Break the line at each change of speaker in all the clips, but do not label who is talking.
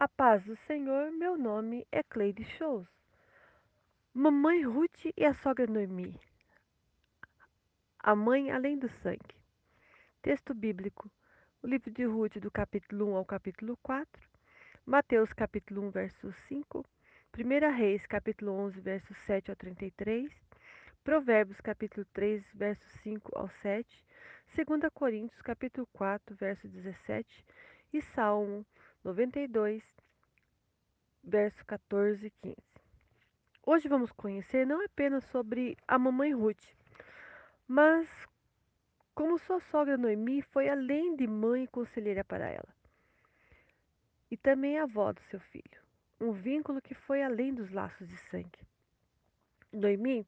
A paz do Senhor, meu nome é Cleide Shows. Mamãe Ruth e a sogra Noemi. A mãe além do sangue. Texto bíblico. O livro de Ruth, do capítulo 1 ao capítulo 4. Mateus, capítulo 1, verso 5. 1 Reis, capítulo 11, versos 7 ao 33. Provérbios, capítulo 3, versos 5 ao 7. 2 Coríntios, capítulo 4, verso 17. E Salmo 92, verso 14 e 15. Hoje vamos conhecer não apenas sobre a mamãe Ruth, mas como sua sogra Noemi foi além de mãe e conselheira para ela, e também avó do seu filho, um vínculo que foi além dos laços de sangue. Noemi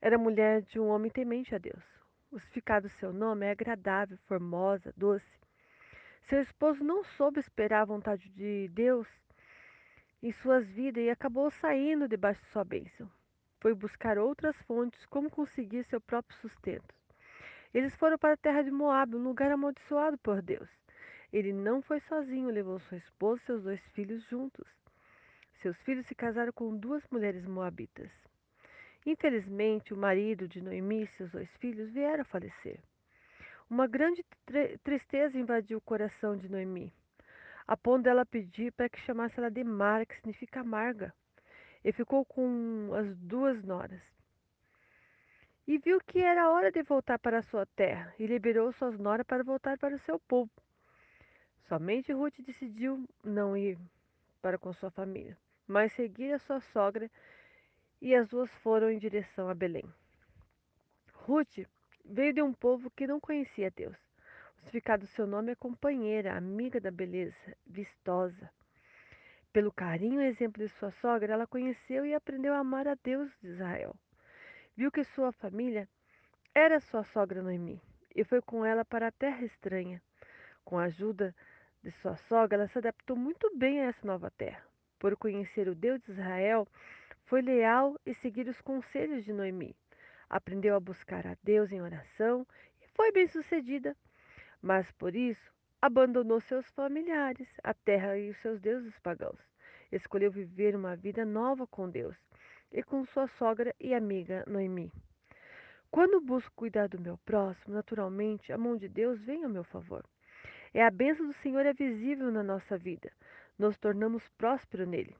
era mulher de um homem temente a Deus. O significado do seu nome é agradável, formosa, doce. Seu esposo não soube esperar a vontade de Deus em suas vidas e acabou saindo debaixo de sua bênção. Foi buscar outras fontes como conseguir seu próprio sustento. Eles foram para a terra de Moab, um lugar amaldiçoado por Deus. Ele não foi sozinho, levou sua esposa e seus dois filhos juntos. Seus filhos se casaram com duas mulheres moabitas. Infelizmente, o marido de Noemi e seus dois filhos vieram a falecer. Uma grande tristeza invadiu o coração de Noemi, a ponto dela pedir para que chamasse ela de Mara, que significa amarga, e ficou com as duas noras. E viu que era hora de voltar para a sua terra, e liberou suas noras para voltar para o seu povo. Somente Ruth decidiu não ir para com sua família, mas seguir a sua sogra, e as duas foram em direção a Belém. Ruth Veio de um povo que não conhecia Deus. O significado do seu nome é companheira, amiga da beleza, vistosa. Pelo carinho e exemplo de sua sogra, ela conheceu e aprendeu a amar a Deus de Israel. Viu que sua família era sua sogra Noemi e foi com ela para a terra estranha. Com a ajuda de sua sogra, ela se adaptou muito bem a essa nova terra. Por conhecer o Deus de Israel, foi leal e seguir os conselhos de Noemi aprendeu a buscar a Deus em oração e foi bem-sucedida. Mas por isso abandonou seus familiares, a terra e os seus deuses pagãos. Escolheu viver uma vida nova com Deus e com sua sogra e amiga Noemi. Quando busco cuidar do meu próximo, naturalmente a mão de Deus vem ao meu favor. É a bênção do Senhor é visível na nossa vida. Nos tornamos prósperos nele.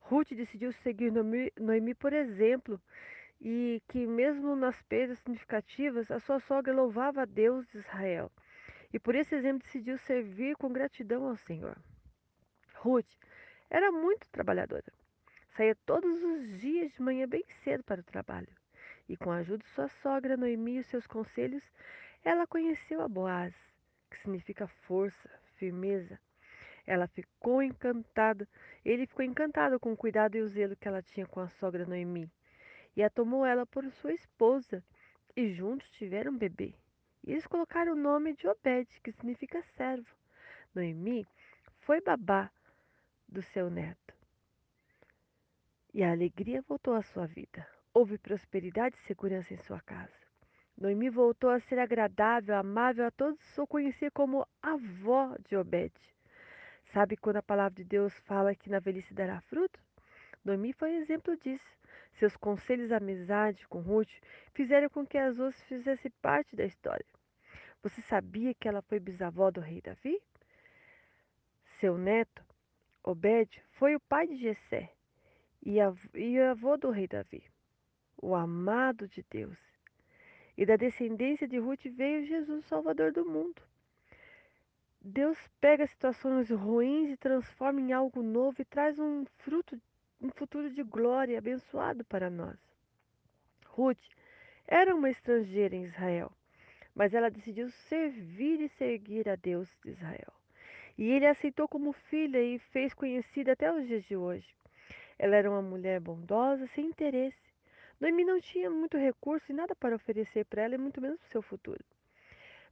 Ruth decidiu seguir Noemi, por exemplo, e que, mesmo nas perdas significativas, a sua sogra louvava a Deus de Israel. E por esse exemplo decidiu servir com gratidão ao Senhor. Ruth era muito trabalhadora. Saía todos os dias de manhã bem cedo para o trabalho. E com a ajuda de sua sogra Noemi e seus conselhos, ela conheceu a Boaz, que significa força, firmeza. Ela ficou encantada, ele ficou encantado com o cuidado e o zelo que ela tinha com a sogra Noemi e a tomou ela por sua esposa, e juntos tiveram um bebê. E eles colocaram o nome de Obed, que significa servo. Noemi foi babá do seu neto. E a alegria voltou à sua vida. Houve prosperidade e segurança em sua casa. Noemi voltou a ser agradável, amável a todos, sou conhecer como avó de Obed. Sabe quando a palavra de Deus fala que na velhice dará fruto? Noemi foi exemplo disso. Seus conselhos de amizade com Ruth fizeram com que as duas fizessem parte da história. Você sabia que ela foi bisavó do rei Davi? Seu neto, Obed, foi o pai de Jessé e, e avô do rei Davi, o amado de Deus. E da descendência de Ruth veio Jesus, Salvador do mundo. Deus pega situações ruins e transforma em algo novo e traz um fruto um futuro de glória abençoado para nós. Ruth era uma estrangeira em Israel, mas ela decidiu servir e seguir a Deus de Israel. E ele a aceitou como filha e fez conhecida até os dias de hoje. Ela era uma mulher bondosa, sem interesse. Noemi não tinha muito recurso e nada para oferecer para ela, e muito menos para o seu futuro.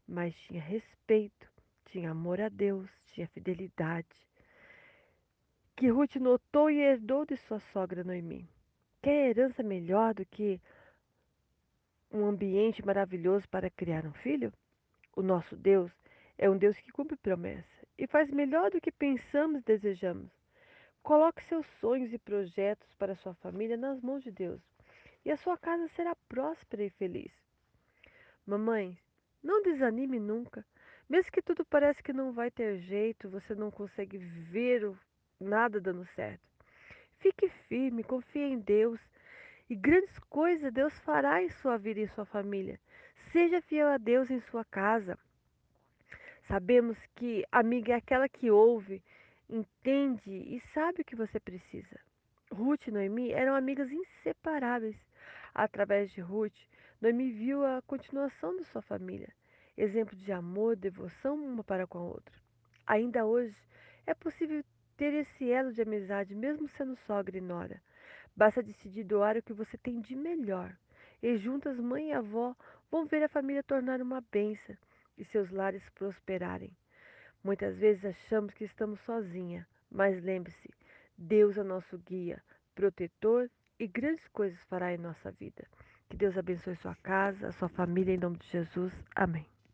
Mas tinha respeito, tinha amor a Deus, tinha fidelidade que Ruth notou e herdou de sua sogra Noemi. Quer herança melhor do que um ambiente maravilhoso para criar um filho? O nosso Deus é um Deus que cumpre promessa e faz melhor do que pensamos e desejamos. Coloque seus sonhos e projetos para sua família nas mãos de Deus, e a sua casa será próspera e feliz. Mamãe, não desanime nunca. Mesmo que tudo parece que não vai ter jeito, você não consegue ver o- nada dando certo. Fique firme, confie em Deus e grandes coisas Deus fará em sua vida e em sua família. Seja fiel a Deus em sua casa. Sabemos que amiga é aquela que ouve, entende e sabe o que você precisa. Ruth e Noemi eram amigas inseparáveis. Através de Ruth, Noemi viu a continuação de sua família, exemplo de amor devoção uma para com a outra. Ainda hoje, é possível ter esse elo de amizade, mesmo sendo sogra e nora. Basta decidir doar o que você tem de melhor. E juntas, mãe e avó vão ver a família tornar uma bênção e seus lares prosperarem. Muitas vezes achamos que estamos sozinha, mas lembre-se, Deus é nosso guia, protetor e grandes coisas fará em nossa vida. Que Deus abençoe sua casa, sua família, em nome de Jesus. Amém.